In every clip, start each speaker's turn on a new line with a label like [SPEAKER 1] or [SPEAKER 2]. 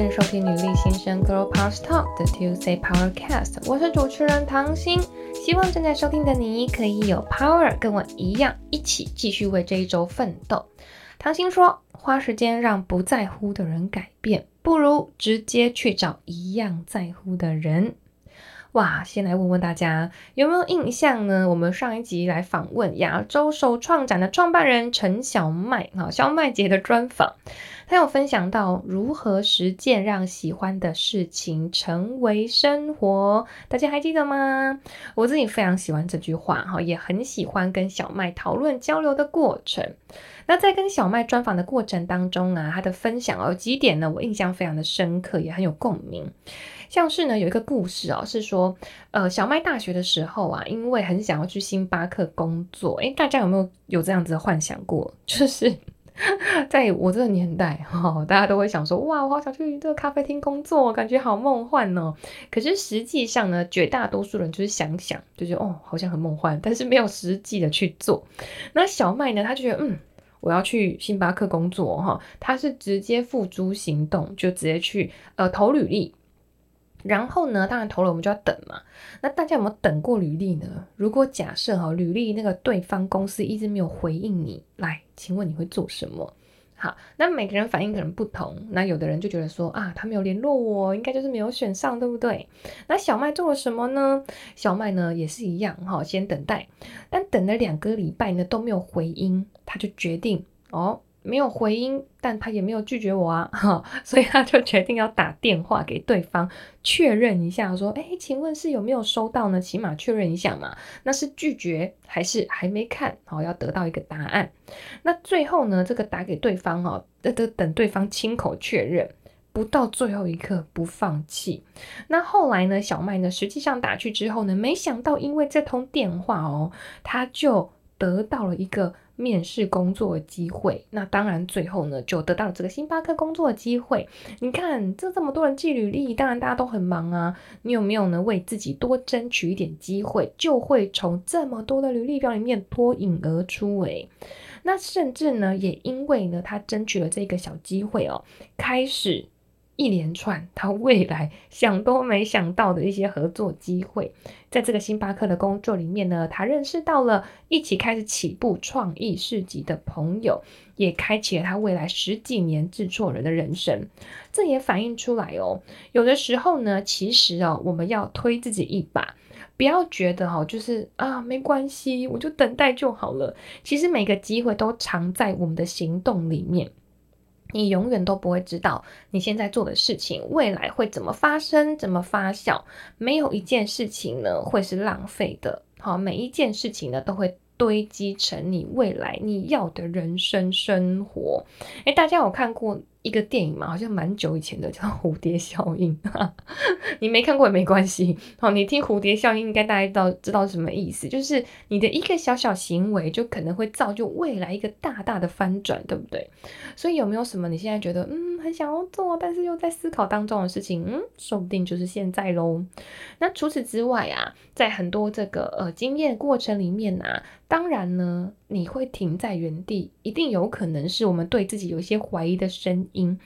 [SPEAKER 1] 欢迎收听女力新生 Girl Power Talk 的 Tuesday Power Cast，我是主持人唐心。希望正在收听的你可以有 power，跟我一样，一起继续为这一周奋斗。唐心说，花时间让不在乎的人改变，不如直接去找一样在乎的人。哇，先来问问大家有没有印象呢？我们上一集来访问亚洲首创展的创办人陈小麦，哈，小麦姐的专访。他有分享到如何实践让喜欢的事情成为生活，大家还记得吗？我自己非常喜欢这句话哈，也很喜欢跟小麦讨论交流的过程。那在跟小麦专访的过程当中啊，他的分享有几点呢，我印象非常的深刻，也很有共鸣。像是呢，有一个故事哦，是说，呃，小麦大学的时候啊，因为很想要去星巴克工作，诶，大家有没有有这样子的幻想过？就是。在我这个年代，哈，大家都会想说，哇，我好想去这个咖啡厅工作，感觉好梦幻哦。可是实际上呢，绝大多数人就是想想，就觉得哦，好像很梦幻，但是没有实际的去做。那小麦呢，他就觉得，嗯，我要去星巴克工作，哈，他是直接付诸行动，就直接去呃投履历。然后呢，当然投了，我们就要等嘛。那大家有没有等过履历呢？如果假设哈，履历那个对方公司一直没有回应你，来，请问你会做什么？好，那每个人反应可能不同。那有的人就觉得说啊，他没有联络我，应该就是没有选上，对不对？那小麦做了什么呢？小麦呢也是一样哈，先等待，但等了两个礼拜呢都没有回音，他就决定哦。没有回音，但他也没有拒绝我啊，哈，所以他就决定要打电话给对方确认一下，说，哎，请问是有没有收到呢？起码确认一下嘛，那是拒绝还是还没看？好，要得到一个答案。那最后呢，这个打给对方哈，等等对方亲口确认，不到最后一刻不放弃。那后来呢，小麦呢，实际上打去之后呢，没想到因为这通电话哦，他就得到了一个。面试工作的机会，那当然最后呢就得到了这个星巴克工作的机会。你看，这这么多人寄履历，当然大家都很忙啊。你有没有呢为自己多争取一点机会，就会从这么多的履历表里面脱颖而出诶。那甚至呢也因为呢他争取了这个小机会哦，开始。一连串他未来想都没想到的一些合作机会，在这个星巴克的工作里面呢，他认识到了一起开始起步创意市集的朋友，也开启了他未来十几年制作人的人生。这也反映出来哦，有的时候呢，其实哦，我们要推自己一把，不要觉得哈，就是啊，没关系，我就等待就好了。其实每个机会都藏在我们的行动里面。你永远都不会知道你现在做的事情未来会怎么发生、怎么发酵。没有一件事情呢会是浪费的。好，每一件事情呢都会堆积成你未来你要的人生生活。诶，大家有看过一个电影嘛，好像蛮久以前的，叫蝴蝶效应。你没看过也没关系。哦，你听蝴蝶效应，应该大家知道知道什么意思，就是你的一个小小行为，就可能会造就未来一个大大的翻转，对不对？所以有没有什么你现在觉得嗯很想要做，但是又在思考当中的事情？嗯，说不定就是现在喽。那除此之外啊，在很多这个呃经验过程里面啊，当然呢，你会停在原地，一定有可能是我们对自己有一些怀疑的声音，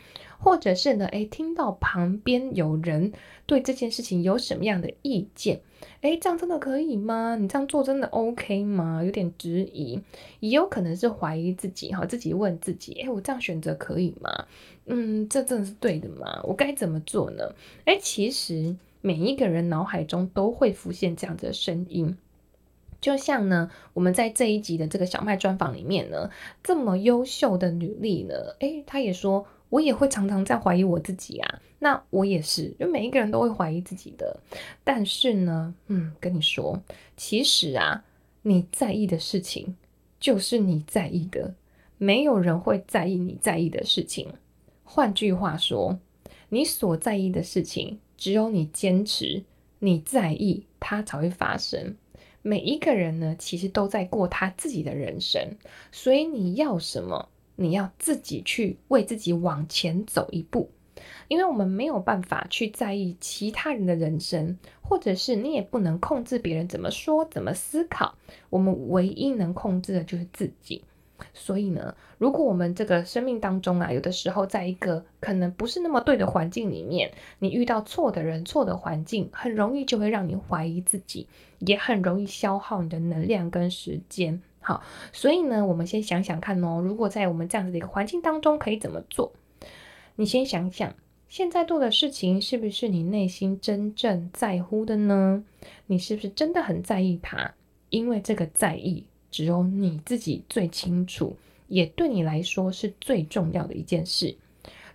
[SPEAKER 1] 或者是呢，诶，听到旁边有人对这件事情有什么样的意见，诶，这样真的可以吗？你这样做真的 OK 吗？有点质疑，也有可能是怀疑自己哈，自己问自己，诶，我这样选择可以吗？嗯，这真的是对的吗？我该怎么做呢？诶，其实每一个人脑海中都会浮现这样子的声音。就像呢，我们在这一集的这个小麦专访里面呢，这么优秀的女力呢，诶，她也说，我也会常常在怀疑我自己啊。那我也是，就每一个人都会怀疑自己的。但是呢，嗯，跟你说，其实啊，你在意的事情就是你在意的，没有人会在意你在意的事情。换句话说，你所在意的事情，只有你坚持，你在意，它才会发生。每一个人呢，其实都在过他自己的人生，所以你要什么，你要自己去为自己往前走一步，因为我们没有办法去在意其他人的人生，或者是你也不能控制别人怎么说、怎么思考，我们唯一能控制的就是自己。所以呢，如果我们这个生命当中啊，有的时候在一个可能不是那么对的环境里面，你遇到错的人、错的环境，很容易就会让你怀疑自己，也很容易消耗你的能量跟时间。好，所以呢，我们先想想看哦，如果在我们这样子的一个环境当中，可以怎么做？你先想想，现在做的事情是不是你内心真正在乎的呢？你是不是真的很在意它？因为这个在意。只有你自己最清楚，也对你来说是最重要的一件事。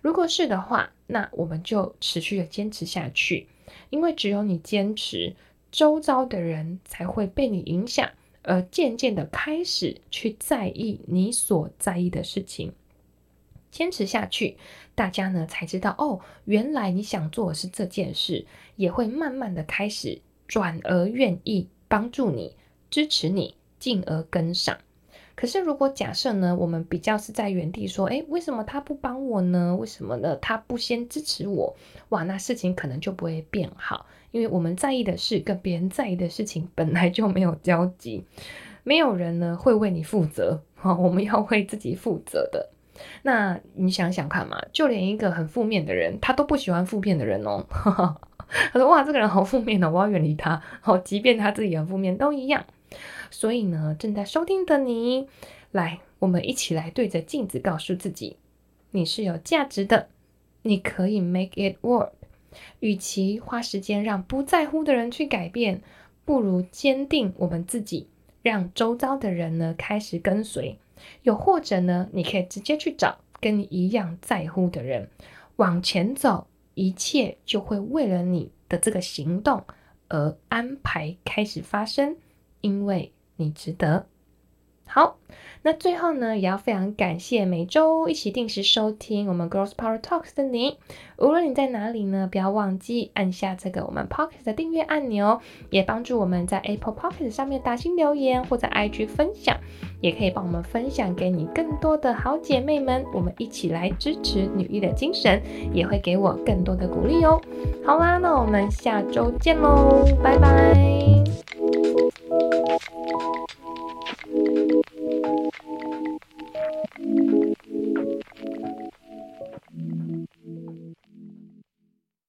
[SPEAKER 1] 如果是的话，那我们就持续的坚持下去，因为只有你坚持，周遭的人才会被你影响，而渐渐的开始去在意你所在意的事情。坚持下去，大家呢才知道哦，原来你想做的是这件事，也会慢慢的开始转而愿意帮助你，支持你。进而跟上。可是，如果假设呢，我们比较是在原地说，诶，为什么他不帮我呢？为什么呢？他不先支持我？哇，那事情可能就不会变好，因为我们在意的事跟别人在意的事情本来就没有交集，没有人呢会为你负责，哈，我们要为自己负责的。那你想想看嘛，就连一个很负面的人，他都不喜欢负面的人哦。他说，哇，这个人好负面哦，我要远离他。好，即便他自己很负面，都一样。所以呢，正在收听的你，来，我们一起来对着镜子告诉自己，你是有价值的，你可以 make it work。与其花时间让不在乎的人去改变，不如坚定我们自己，让周遭的人呢开始跟随。又或者呢，你可以直接去找跟你一样在乎的人，往前走，一切就会为了你的这个行动而安排开始发生，因为。你值得。好，那最后呢，也要非常感谢每周一起定时收听我们 Girls Power Talks 的你。无论你在哪里呢，不要忘记按下这个我们 Pocket 的订阅按钮，也帮助我们在 Apple Pocket 上面打新留言或者 IG 分享，也可以帮我们分享给你更多的好姐妹们，我们一起来支持女力的精神，也会给我更多的鼓励哦。好啦，那我们下周见喽，拜拜。